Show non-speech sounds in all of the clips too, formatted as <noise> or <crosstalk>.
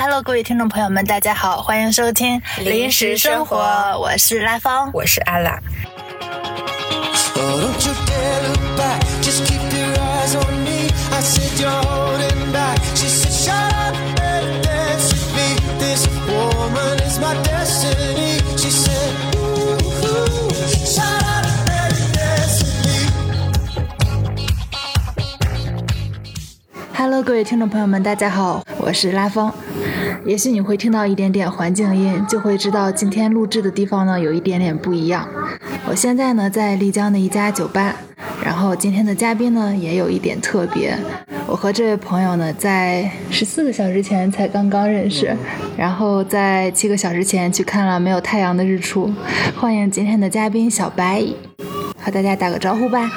Hello，各位听众朋友们，大家好，欢迎收听《临时生活我是拉芳。我是阿拉。Oh, don't you dare look back. Just keep your eyes on me. I said you're holding back. She said, Shut up and dance with me. This woman is my destiny. She said, Ooh, ooh, shut up and dance with me. Hello，各位听众朋友们，大家好，我是拉风。也许你会听到一点点环境音，就会知道今天录制的地方呢有一点点不一样。我现在呢在丽江的一家酒吧，然后今天的嘉宾呢也有一点特别。我和这位朋友呢在十四个小时前才刚刚认识，然后在七个小时前去看了没有太阳的日出。欢迎今天的嘉宾小白，和大家打个招呼吧。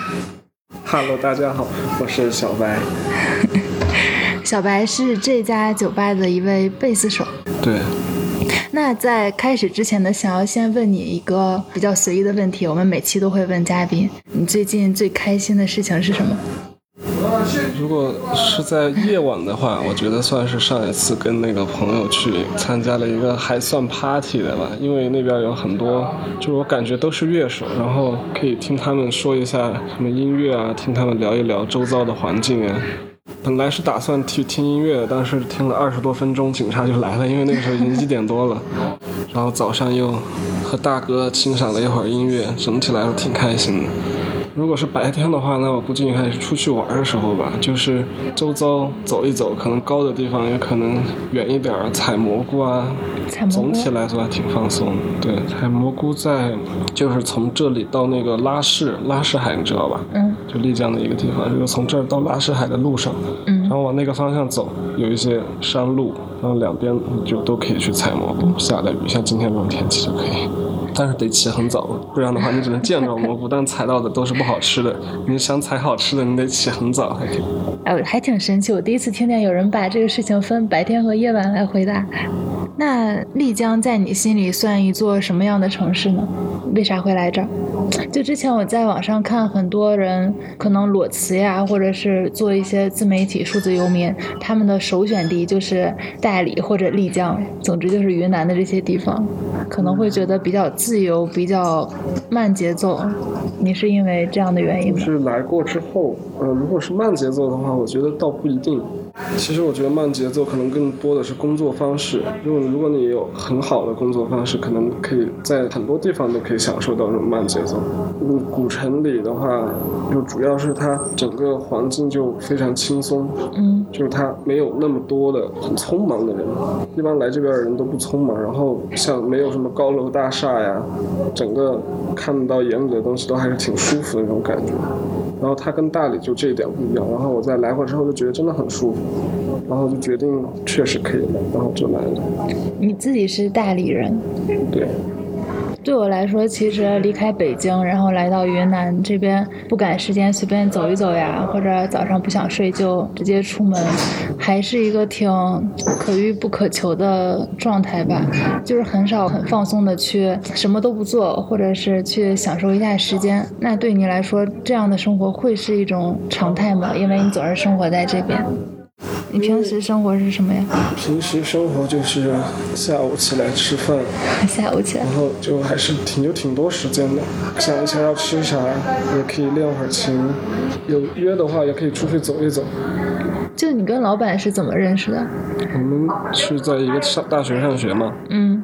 Hello，大家好，我是小白。小白是这家酒吧的一位贝斯手。对，那在开始之前呢，想要先问你一个比较随意的问题，我们每期都会问嘉宾，你最近最开心的事情是什么？如果是在夜晚的话，我觉得算是上一次跟那个朋友去参加了一个还算 party 的吧，因为那边有很多，就是我感觉都是乐手，然后可以听他们说一下什么音乐啊，听他们聊一聊周遭的环境啊。本来是打算去听音乐的，但是听了二十多分钟，警察就来了，因为那个时候已经一点多了。<laughs> 然后早上又和大哥欣赏了一会儿音乐，整体来说挺开心的。如果是白天的话，那我估计应该是出去玩的时候吧，就是周遭走一走，可能高的地方也可能远一点儿，采蘑菇啊。总体来说还挺放松的。对，采蘑菇在就是从这里到那个拉市，拉市海你知道吧？嗯，就丽江的一个地方，就是从这儿到拉市海的路上，嗯然后往那个方向走，有一些山路，然后两边就都可以去采蘑菇。下了雨，像今天这种天气就可以。但是得起很早，不然的话你只能见着蘑菇，但采到的都是不好吃的。你想采好吃的，你得起很早才可以。哎，还挺神奇，我第一次听见有人把这个事情分白天和夜晚来回答。那丽江在你心里算一座什么样的城市呢？为啥会来这儿？就之前我在网上看很多人可能裸辞呀，或者是做一些自媒体、数字游民，他们的首选地就是大理或者丽江，总之就是云南的这些地方，可能会觉得比较自由、比较慢节奏。你是因为这样的原因吗？是来过之后，呃，如果是慢节奏的话，我觉得倒不一定。其实我觉得慢节奏可能更多的是工作方式。因为如果你有很好的工作方式，可能可以在很多地方都可以享受到这种慢节奏。嗯，古城里的话，就主要是它整个环境就非常轻松，嗯，就是它没有那么多的很匆忙的人。一般来这边的人都不匆忙，然后像没有什么高楼大厦呀，整个看到眼里的东西都还是挺舒服的那种感觉。然后它跟大理就这一点不一样。然后我在来过之后就觉得真的很舒服，然后就决定确实可以来，然后就来了。你自己是大理人，对，对我来说，其实离开北京，然后来到云南这边，不赶时间随便走一走呀，或者早上不想睡就直接出门，还是一个挺可遇不可求的状态吧。就是很少很放松的去什么都不做，或者是去享受一下时间。那对你来说，这样的生活会是一种常态吗？因为你总是生活在这边。你平时生活是什么呀？平时生活就是下午起来吃饭，下午起来然后就还是挺有挺多时间的，想一下要吃啥，也可以练会儿琴，有约的话也可以出去走一走。就你跟老板是怎么认识的？我们是在一个上大学上学嘛，嗯，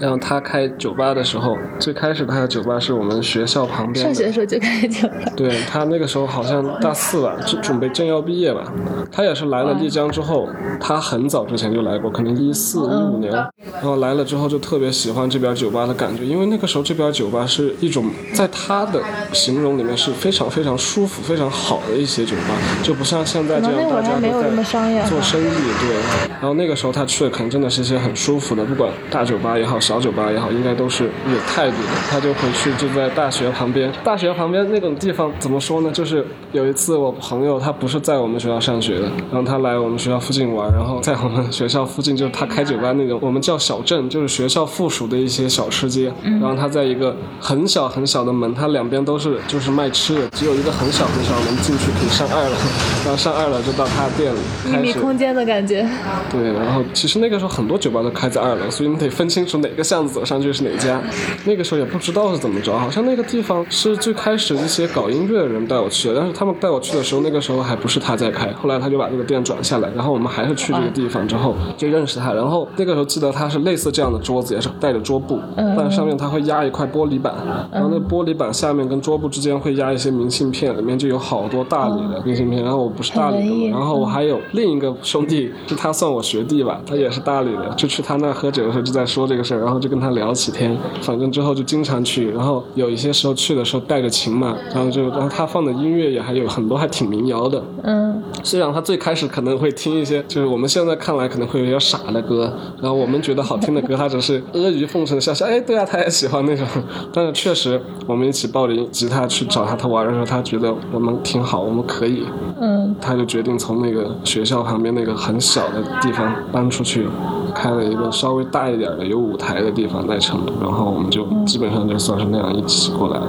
然后他开酒吧的时候，最开始他的酒吧是我们学校旁边的。上学的时候就开酒吧。对他那个时候好像大四吧，就准备正要毕业吧。他也是来了丽江之后，他很早之前就来过，可能一四一五年，然后来了之后就特别喜欢这边酒吧的感觉，因为那个时候这边酒吧是一种在他的形容里面是非常非常舒服、非常好的一些酒吧，就不像现在这样大家都在做生意，对。然后那个时候他去的可能真的是一些很舒服的，不管大酒吧也好，小酒吧也好，应该都是有态度的。他就回去就在大学旁边，大学旁边那种地方怎么说呢？就是有一次我朋友他不是在我们学校上学的，然后他来我们学校附近玩，然后在我们学校附近就是他开酒吧那种，我们叫小镇，就是学校附属的一些小吃街。然后他在一个很小很小的门，他两边都是就是卖吃的，只有一个很小很小的门进去可以上二楼，然后上二楼就到他的店里秘。密空间的感觉。对，然后其实那个时候很多酒吧都开在二楼，所以你得分清楚哪个巷子走上去是哪家。那个时候也不知道是怎么着，好像那个地方是最开始一些搞音乐的人带我去的，但是他们带我去的时候，那个时候还不是他在开，后来他就把这个店转下来，然后我们还是去这个地方之后就认识他，然后那个时候记得他是类似这样的桌子，也是带着桌布，但上面他会压一块玻璃板，然后那玻璃板下面跟桌布之间会压一些明信片，里面就有好多大理的明信片，然后我不是大理的然后我还有另一个兄弟，是他算我学弟吧，他也是大理的，就去他那儿喝酒的时候就在说这个事儿，然后就跟他聊几天，反正之后就经常去，然后有一些时候去的时候带着琴嘛，然后就然后他放的音乐也还有很多还挺民谣的，嗯，虽然他最开始可能会听一些，就是我们现在看来可能会有点傻的歌，然后我们觉得好听的歌，他只是阿谀奉承的笑笑，哎，对啊，他也喜欢那种。但是确实，我们一起抱着吉他去找他，他玩的时候，他觉得我们挺好，我们可以，嗯，他就决定从那个学校旁边那个很小的地方搬出去，开了一个稍微大一点的有舞台的地方在成都，然后我们就基本上就算是那样一起过来。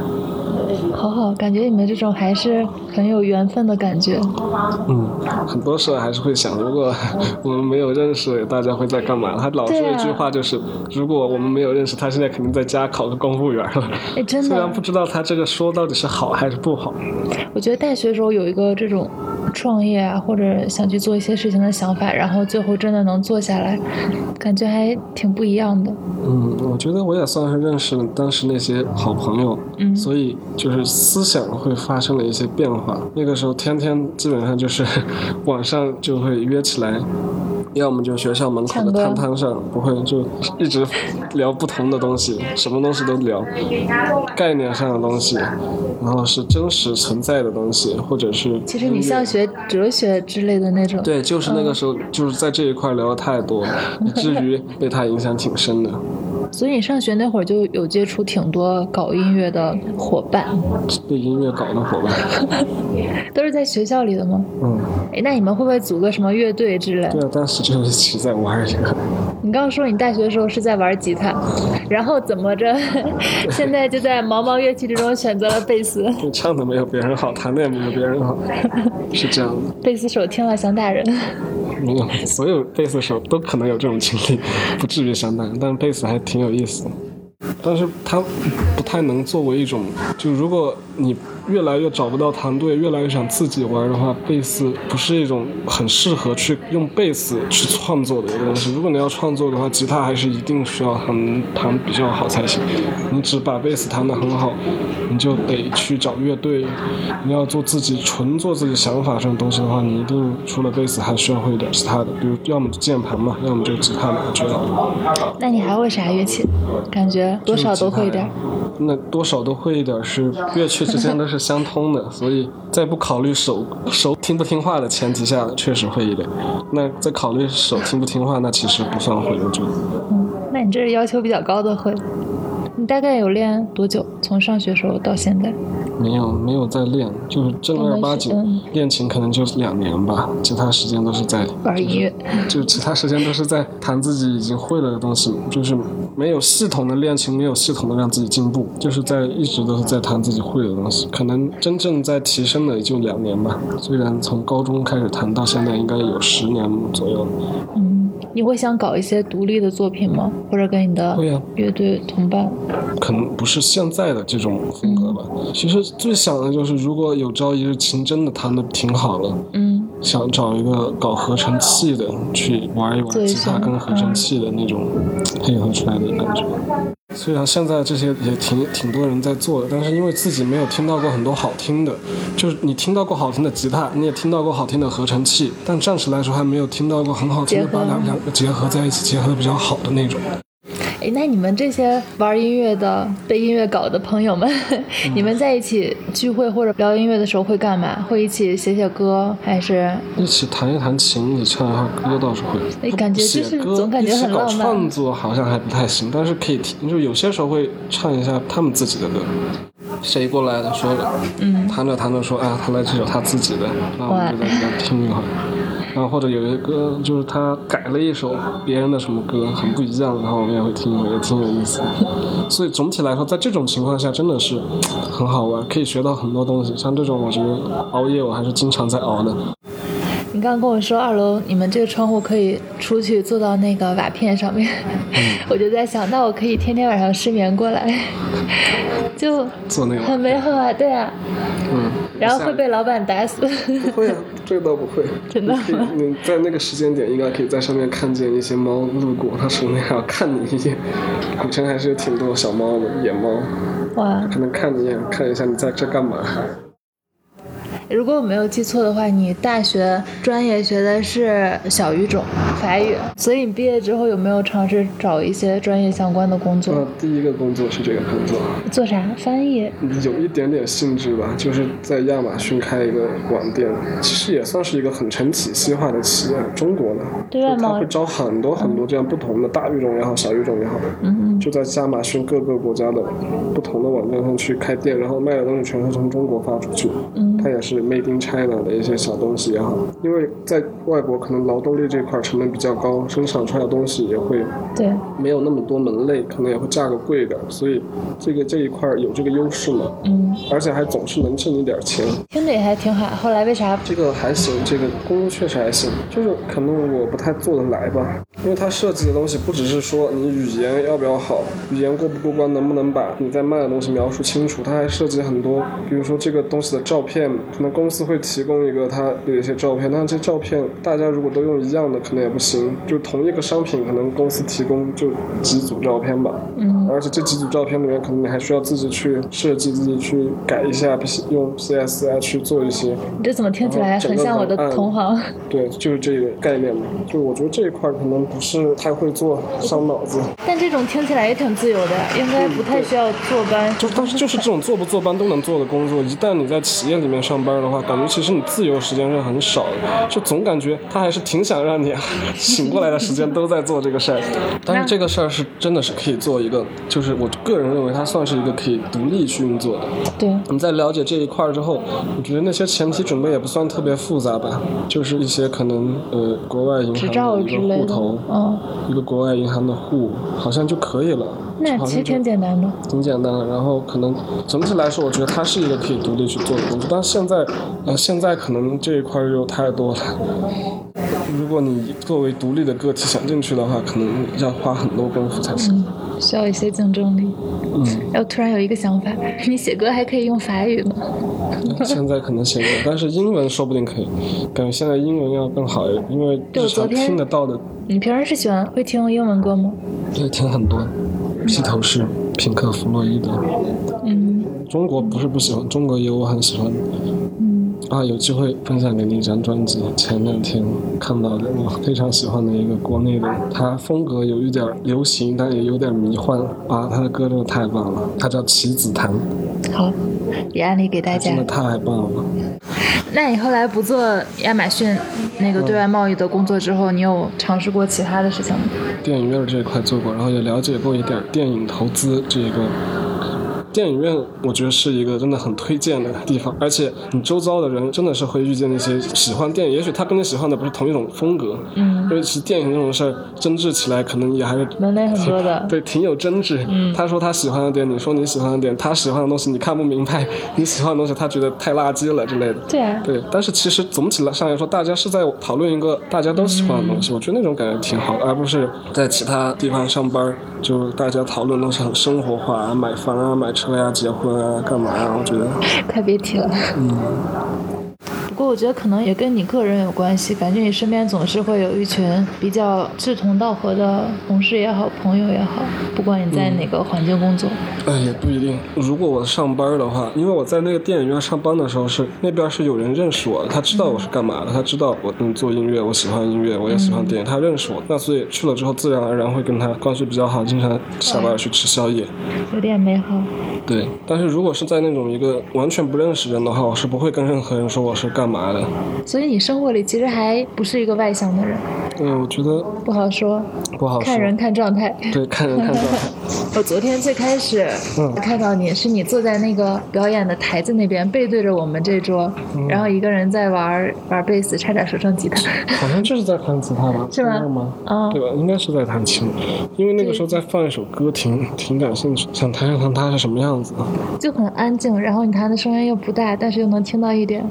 好好，感觉你们这种还是很有缘分的感觉。嗯，很多时候还是会想，如果我们没有认识，大家会在干嘛？他老说一句话，就是、如果我们没有认识，他现在肯定在家考个公务员了。哎，真的虽然不，知道他这个说到底是好还是不好。我觉得大学时候有一个这种创业啊，或者想去做一些事情的想法，然后最后真的能做下来，感觉还挺不一样的。嗯，我觉得我也算是认识了当时那些好朋友，嗯所以就是思想会发生了一些变化。那个时候天天基本上就是 <laughs> 晚上就会约起来。要么就学校门口的摊摊上，不会就一直聊不同的东西，什么东西都聊，概念上的东西，然后是真实存在的东西，或者是其实你像学哲学之类的那种，对，就是那个时候，就是在这一块聊的太多，<laughs> 以至于被他影响挺深的。所以你上学那会儿就有接触挺多搞音乐的伙伴，被音乐搞的伙伴，<laughs> 都是在学校里的吗？嗯，哎，那你们会不会组个什么乐队之类对？啊，当时就一起在玩这个。<laughs> 你刚刚说你大学的时候是在玩吉他，然后怎么着，<laughs> 现在就在茫茫乐器之中选择了贝斯，你唱的没有别人好，弹的也没有别人好，是这样的。贝斯手听了想打人。没有，<laughs> 所有贝斯手都可能有这种经历，不至于相当，但贝斯还挺有意思的。但是它不太能作为一种，就如果你越来越找不到团队，越来越想自己玩的话，贝斯不是一种很适合去用贝斯去创作的一个东西。如果你要创作的话，吉他还是一定需要很弹比较好才行。你只把贝斯弹得很好，你就得去找乐队。你要做自己纯做自己想法这种东西的话，你一定除了贝斯还需要会一点其他的，比如要么就键盘嘛，要么就吉他嘛，我觉得。那你还会啥乐器？感觉多少都会一点。那多少都会一点，是乐器之间都是相通的，所以在不考虑手手听不听话的前提下，确实会一点。那在考虑手听不听话，那其实不算会，我觉得。嗯，那你这是要求比较高的会。你大概有练多久？从上学时候到现在？没有没有在练，就是正儿八经嗯练琴，可能就两年吧，其他时间都是在玩音乐。就其他时间都是在弹自己已经会了的东西，就是没有系统的练琴，没有系统的让自己进步，就是在一直都是在弹自己会的东西。可能真正在提升的也就两年吧，虽然从高中开始弹到现在应该有十年左右。嗯，你会想搞一些独立的作品吗？或者跟你的乐队同伴？可能不是现在的这种风格吧。其实最想的就是，如果有朝一日琴真的弹的挺好了，嗯，想找一个搞合成器的去玩一玩吉他跟合成器的那种配合出来的感觉。虽然现在这些也挺挺多人在做的，但是因为自己没有听到过很多好听的，就是你听到过好听的吉他，你也听到过好听的合成器，但暂时来说还没有听到过很好听的把两两个结合在一起，结合的比较好的那种。哎，那你们这些玩音乐的、被音乐搞的朋友们，<laughs> 你们在一起聚会或者聊音乐的时候会干嘛？会一起写写歌，还是一起弹一弹琴，一起唱一下歌倒是会。哎感觉就是总感觉很浪漫创作好像还不太行，但是可以听，就有些时候会唱一下他们自己的歌。谁过来的说，嗯，弹着弹着说，啊，他来这首他自己的，那我们就在这边听一会儿。然后或者有一个歌，就是他改了一首别人的什么歌，很不一样，然后我们也会听也挺有意思的。所以总体来说，在这种情况下，真的是很好玩，可以学到很多东西。像这种，我觉得熬夜我还是经常在熬的。你刚刚跟我说二楼你们这个窗户可以出去坐到那个瓦片上面，<laughs> 我就在想，那我可以天天晚上失眠过来，<laughs> 就做那个很美好啊，对啊，嗯，然后会被老板打死。不会啊，这个倒不会。<laughs> 真的吗你你在那个时间点，应该可以在上面看见一些猫路过，它首先还要看你一眼。古城还是有挺多小猫的，野猫，哇，可能看你一眼，看一下你在这干嘛。如果我没有记错的话，你大学专业学的是小语种法语，所以你毕业之后有没有尝试找一些专业相关的工作？呃第一个工作是这个工作，做啥？翻译？有一点点性质吧，就是在亚马逊开一个网店，其实也算是一个很成体系化的企业，中国的，对外贸易会招很多很多这样不同的大语种也好，小语种也好，嗯就在亚马逊各个国家的不同的网站上去开店，然后卖的东西全是从中国发出去。嗯它也是 made in China 的一些小东西也好，因为在外国可能劳动力这块成本比较高，生产出来的东西也会对，没有那么多门类，可能也会价格贵一点，所以这个这一块有这个优势嘛，嗯，而且还总是能挣一点钱。听着也还挺好。后来为啥？这个还行，这个工作确实还行，就是可能我不太做得来吧，因为它设计的东西不只是说你语言要不要好，语言过不过关，能不能把你在卖的东西描述清楚，它还涉及很多，比如说这个东西的照片，可能公司会提供一个它有一些照片，但是这照片大家如果都用一样的，可能也不行，就同一个商品，可能公司提供就几组照片吧，嗯，而且这几组照片里面，可能你还需要自己去设计，自己去改一下，用 CS 啊去做一些。你这怎么听起来很像我的同行？对，就是这个概念嘛。就我觉得这一块儿可能不是太会做，伤脑子。但这种听起来也挺自由的，应该不太需要坐班。就但是就是这种坐不坐班都能做的工作，一旦你在企业里面上班的话，感觉其实你自由时间是很少的，就总感觉他还是挺想让你醒过来的时间都在做这个事儿。但是这个事儿是真的是可以做一个，就是我个人认为它算是一个可以独立去运作的。对，你在了解这一块儿之后，我觉得那些前期准备也不算特别复杂吧，就是一些可能呃国外银执照行的一个之类的户头，嗯一个国外银行的户，好像就可以了。那其实挺简单的。挺简单的，然后可能整体来说，我觉得它是一个可以独立去做的工作，但是现在，呃，现在可能这一块又太多了。如果你作为独立的个体想进去的话，可能要花很多功夫才行。需要一些竞争力。嗯，然后突然有一个想法，<laughs> 你写歌还可以用法语吗。<laughs> 现在可能写不了，但是英文说不定可以。感觉现在英文要更好一点，因为日常对我昨天听得到的，你平时是喜欢会听英文歌吗？对，听很多。披头士、平克·弗洛伊德，嗯中国不是不喜欢，中国也有我很喜欢的。嗯，啊，有机会分享给你一张专辑，前两天看到的，我非常喜欢的一个国内的，他风格有一点流行，但也有点迷幻啊，他的歌真的太棒了，他叫棋子檀，好，也安利给大家真的。太棒了。那你后来不做亚马逊那个对外贸易的工作之后，你有尝试过其他的事情吗？电影院这一块做过，然后也了解过一点电影投资这个。电影院我觉得是一个真的很推荐的地方，而且你周遭的人真的是会遇见那些喜欢电影，也许他跟你喜欢的不是同一种风格，嗯因为其实电影这种事儿争执起来可能也还是门类很多的。<laughs> 对，挺有争执。嗯他说他喜欢的点，你说你喜欢的点，他喜欢的东西你看不明白，你喜欢的东西他觉得太垃圾了之类的。对啊，对，但是其实总体来上来说，大家是在讨论一个大家都喜欢的东西，我觉得那种感觉挺好，而不是在其他地方上班，就大家讨论都是很生活化啊，买房啊、买车呀、结婚啊、干嘛呀？我觉得，快别提了。嗯，不过我觉得可能也跟你个人有关系，感觉你身边总是会有一群比较志同道合的同事也好，朋友也好，不管你在哪个环境工作。哎，也不一定。如果我上班的话，因为我在那个电影院上班的时候是那边是有人认识我的，他知道我是干嘛的，他知道我嗯做音乐，我喜欢音乐，我也喜欢电影，他认识我，那所以去了之后自然而然会跟他关系比较好，经常下班去吃宵夜。有点美好。对，但是如果是在那种一个完全不认识人的话，我是不会跟任何人说我是干嘛的。所以你生活里其实还不是一个外向的人，对，我觉得不好说，不好说。看人看状态。对，看人看状态。<laughs> 我昨天最开始嗯看到你是你坐在那个表演的台子那边，背对着我们这桌，嗯然后一个人在玩玩贝斯，差点说成吉他。好像就是在弹吉他吧？<laughs> 是吗知道吗？嗯对吧？应该是在弹琴，因为那个时候在放一首歌，挺挺感兴趣，想弹一弹它是什么样子。就很安静，然后你弹的声音又不大，但是又能听到一点，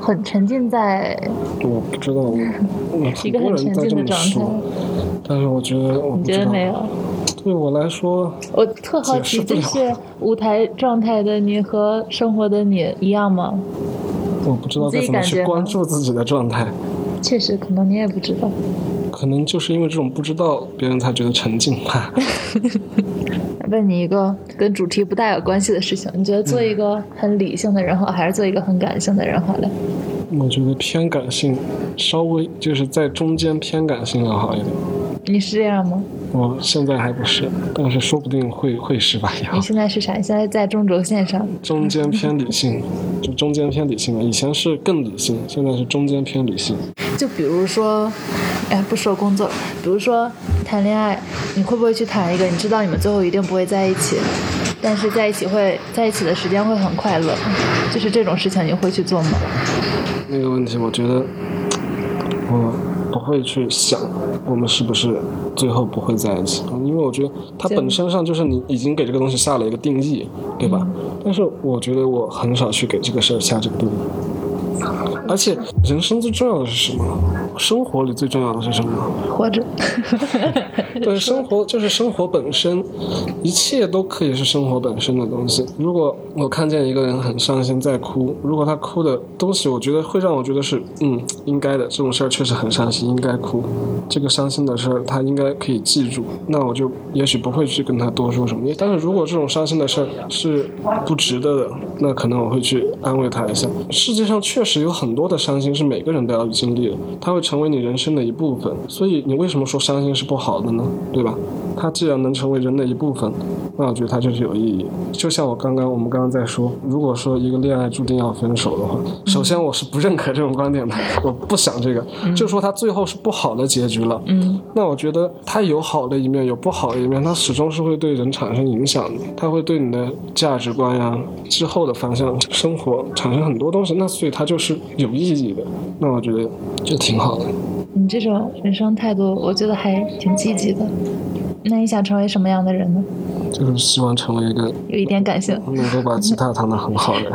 很沉浸在我不知道，我 <laughs> 我一个很沉人在这么浸的状态说，。但是我觉得我你不知道。觉得没有？对我来说，我特好奇，就是舞台状态的你和生活的你一样吗？我不知道自该怎么去关注自己的状态。确实，可能你也不知道。可能就是因为这种不知道，别人才觉得沉浸吧。<laughs> 问你一个跟主题不大有关系的事情，你觉得做一个很理性的人好，还是做一个很感性的人好嘞？我觉得偏感性，稍微就是在中间偏感性要好一点。你是这样吗？我现在还不是，但是说不定会会是吧？你现在是啥？你现在在中轴线上。中间偏理性，<laughs> 就中间偏理性了。以前是更理性，现在是中间偏理性。就比如说，哎，不说工作，比如说谈恋爱，你会不会去谈一个你知道你们最后一定不会在一起，但是在一起会在一起的时间会很快乐，就是这种事情你会去做吗？那个问题，我觉得我不会去想我们是不是最后不会在一起，因为我觉得它本身上就是你已经给这个东西下了一个定义，对吧？但是我觉得我很少去给这个事儿下这个定义。而且，人生最重要的是什么？生活里最重要的是什么？活着。对，<laughs> 生活就是生活本身，一切都可以是生活本身的东西。如果我看见一个人很伤心在哭，如果他哭的东西，我觉得会让我觉得是嗯应该的，这种事儿确实很伤心，应该哭。这个伤心的事儿他应该可以记住，那我就也许不会去跟他多说什么。但是如果这种伤心的事儿是不值得的，那可能我会去安慰他一下。世界上确实有很多的伤心是每个人都要经历的，它会成为你人生的一部分。所以你为什么说伤心是不好的呢？对吧？它既然能成为人的一部分，那我觉得它就是有意义。就像我刚刚我们刚刚在说，如果说一个恋爱注定要分手的话，首先我是不认可这种观点的，我不想这个，就说它最后是不好的结局了。嗯，那我觉得它有好的一面，有不好的一面，它始终是会对人产生影响的，它会对你的价值观呀、之后的方向、生活产生很多东西。那所以它就是有意义的。那我觉得就挺好的。你这种人生态度，我觉得还挺积极的。那你想成为什么样的人呢？就是希望成为一个 <laughs> 有一点感性。能够把吉他弹得很好的人。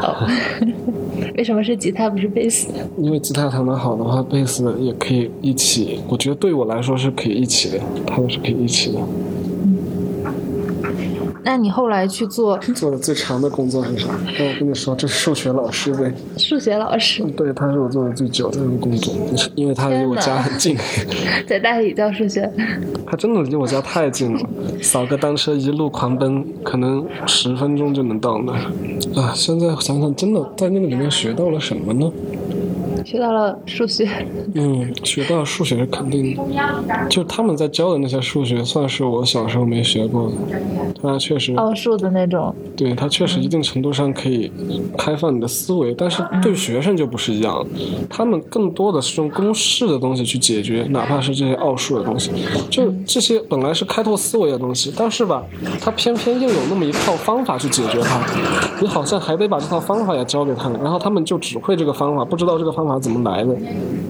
<laughs> 为什么是吉他不是贝斯？因为吉他弹得好的话，贝斯也可以一起。我觉得对我来说是可以一起的，他们是可以一起的。那你后来去做 <laughs> 做的最长的工作是啥？那我跟你说，这是数学老师呗。<laughs> 数学老师，对，他是我做的最久的一个工作，因为他离我家很近。<laughs> 在大理教数学。他真的离我家太近了，扫个单车一路狂奔，可能十分钟就能到那儿。啊，现在想想，真的在那个里面学到了什么呢？学到了数学，<laughs> 嗯，学到数学是肯定的，就他们在教的那些数学，算是我小时候没学过的。它确实，奥数的那种。对他确实一定程度上可以开放你的思维，但是对学生就不是一样，他们更多的是用公式的东西去解决，哪怕是这些奥数的东西，就这些本来是开拓思维的东西，但是吧，他偏偏又有那么一套方法去解决它，你好像还得把这套方法也教给他们，然后他们就只会这个方法，不知道这个方法怎么来的。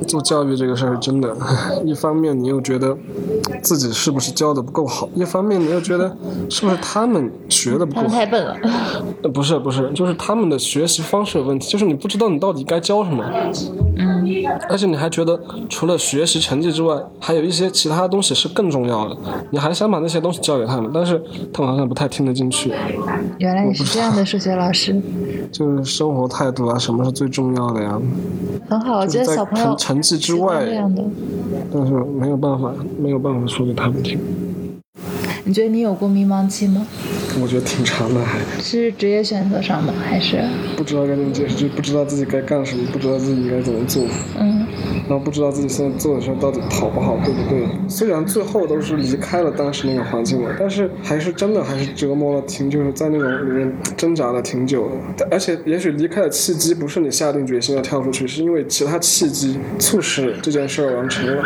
做教育这个事儿真的，<laughs> 一方面你又觉得自己是不是教的不够好，一方面你又觉得是不是他们学的不够好。们太笨了。呃，不是不是，就是他们的学习方式有问题，就是你不知道你到底该教什么，嗯，而且你还觉得除了学习成绩之外，还有一些其他东西是更重要的，你还想把那些东西教给他们，但是他们好像不太听得进去，原来你是这样的数学老师，就是生活态度啊，什么是最重要的呀？很好。我觉得小朋友成成绩之外。但是没有办法，没有办法说给他们听。你觉得你有过迷茫期吗？我觉得挺长的，还。是职业选择上吗？还是？不知道该怎么解释，就不知道自己该干什么，不知道自己该怎么做，嗯然后不知道自己现在做的事儿到底好不好，对不对。虽然最后都是离开了当时那个环境了，但是还是真的还是折磨了挺，就是在那种里面挣扎了挺久的。而且也许离开的契机不是你下定决心要跳出去，是因为其他契机促使这件事儿完成了。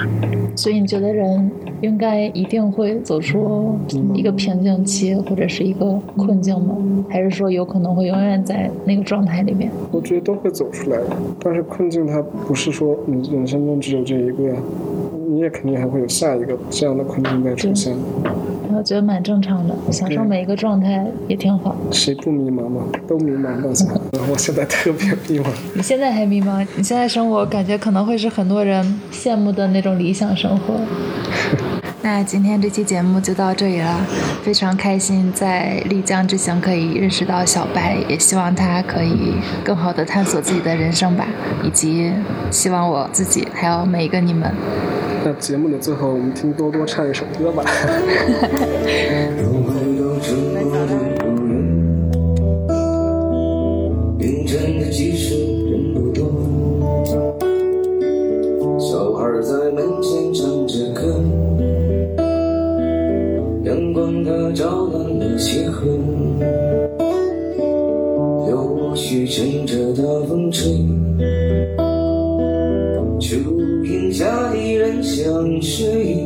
所以你觉得人应该一定会走出一个瓶颈期或者是一个困境吗？还是说有可能会永远在那个状态里面？我觉得都会走出来的，但是困境它不是说你人生中只有这一个呀，你也肯定还会有下一个这样的困境在出现。我觉得蛮正常的，享受每一个状态也挺好。谁不迷茫嘛？都迷茫吧？<laughs> 我现在特别迷茫。你现在还迷茫？你现在生活感觉可能会是很多人羡慕的那种理想生活。<laughs> 那今天这期节目就到这里了，非常开心在丽江之行可以认识到小白，也希望他可以更好的探索自己的人生吧，以及希望我自己还有每一个你们。那节目的最后，我们听多多唱一首歌吧。<laughs> 照亮了鞋盒，柳絮乘着大风吹，树荫下的人想睡。